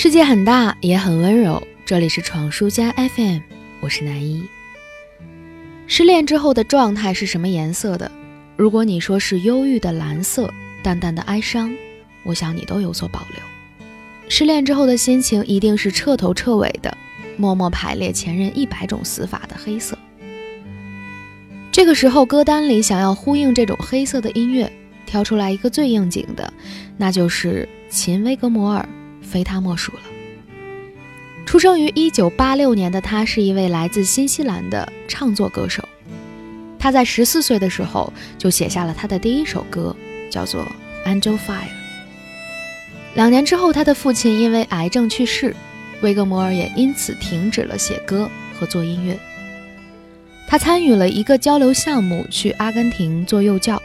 世界很大，也很温柔。这里是闯书家 FM，我是南一。失恋之后的状态是什么颜色的？如果你说是忧郁的蓝色，淡淡的哀伤，我想你都有所保留。失恋之后的心情一定是彻头彻尾的，默默排列前任一百种死法的黑色。这个时候，歌单里想要呼应这种黑色的音乐，挑出来一个最应景的，那就是秦威格摩尔。非他莫属了。出生于一九八六年的他，是一位来自新西兰的唱作歌手。他在十四岁的时候就写下了他的第一首歌，叫做《Angel Fire》。两年之后，他的父亲因为癌症去世，威格摩尔也因此停止了写歌和做音乐。他参与了一个交流项目，去阿根廷做幼教。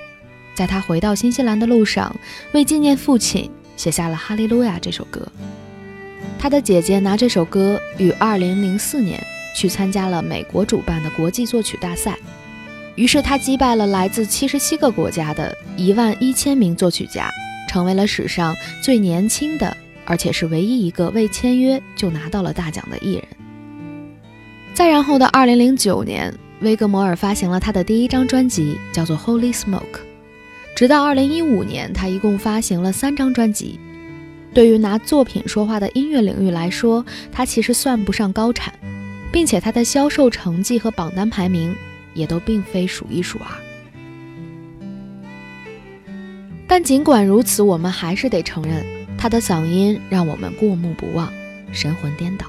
在他回到新西兰的路上，为纪念父亲。写下了《哈利路亚》这首歌。他的姐姐拿这首歌于2004年去参加了美国主办的国际作曲大赛，于是他击败了来自77个国家的一万一千名作曲家，成为了史上最年轻的，而且是唯一一个未签约就拿到了大奖的艺人。再然后的2009年，威格摩尔发行了他的第一张专辑，叫做《Holy Smoke》。直到二零一五年，他一共发行了三张专辑。对于拿作品说话的音乐领域来说，他其实算不上高产，并且他的销售成绩和榜单排名也都并非数一数二。但尽管如此，我们还是得承认，他的嗓音让我们过目不忘，神魂颠倒。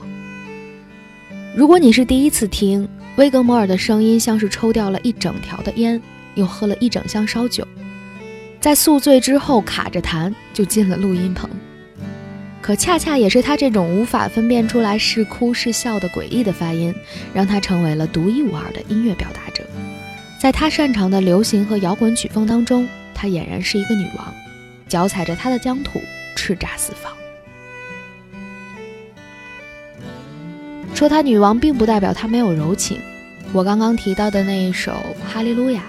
如果你是第一次听，威格摩尔的声音像是抽掉了一整条的烟，又喝了一整箱烧酒。在宿醉之后卡着痰就进了录音棚，可恰恰也是他这种无法分辨出来是哭是笑的诡异的发音，让他成为了独一无二的音乐表达者。在他擅长的流行和摇滚曲风当中，他俨然是一个女王，脚踩着他的疆土，叱咤四方。说她女王，并不代表她没有柔情。我刚刚提到的那一首《哈利路亚》。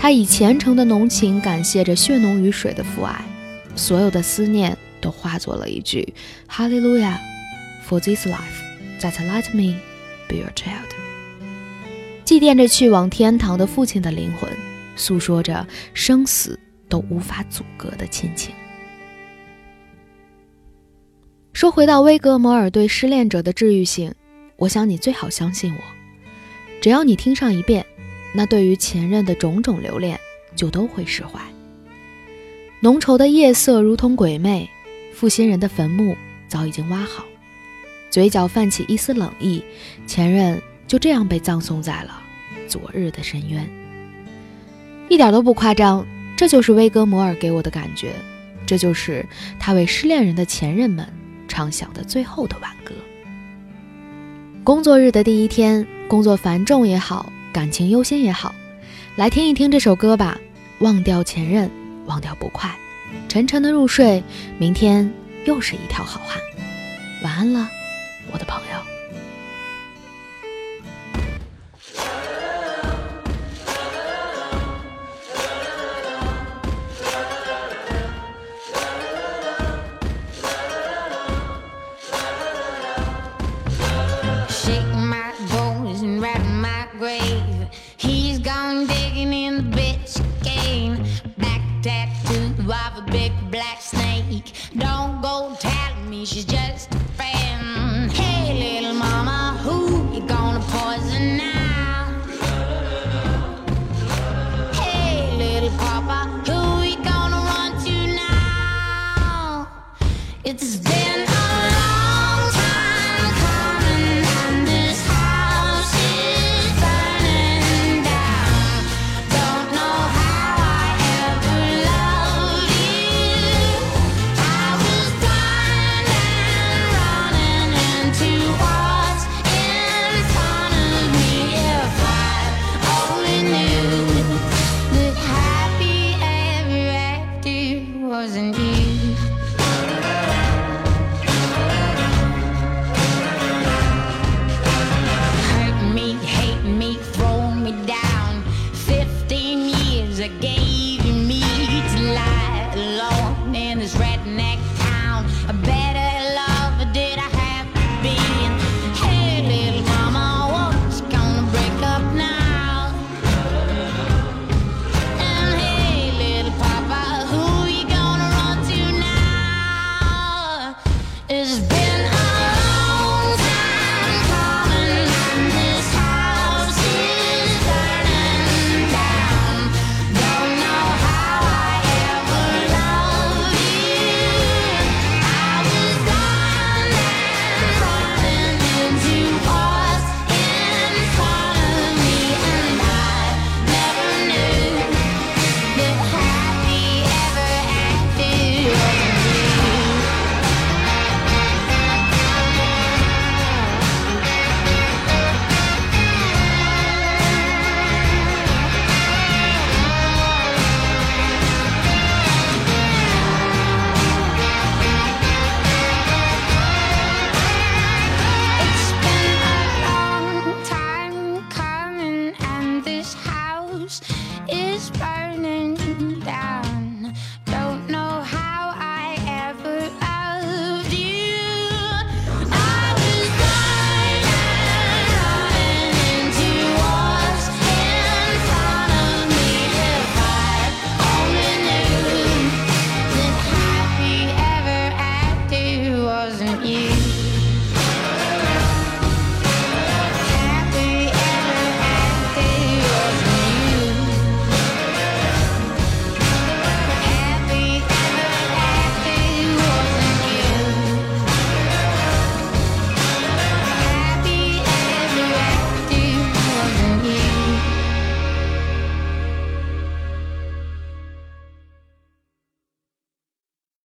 他以虔诚的浓情感谢着血浓于水的父爱，所有的思念都化作了一句哈利路亚，For this life that let me be your child。祭奠着去往天堂的父亲的灵魂，诉说着生死都无法阻隔的亲情。说回到威格摩尔对失恋者的治愈性，我想你最好相信我，只要你听上一遍。那对于前任的种种留恋，就都会释怀。浓稠的夜色如同鬼魅，负心人的坟墓早已经挖好，嘴角泛起一丝冷意，前任就这样被葬送在了昨日的深渊。一点都不夸张，这就是威格摩尔给我的感觉，这就是他为失恋人的前任们唱响的最后的挽歌。工作日的第一天，工作繁重也好。感情优先也好，来听一听这首歌吧。忘掉前任，忘掉不快，沉沉的入睡。明天又是一条好汉。晚安了，我的朋友。she's just is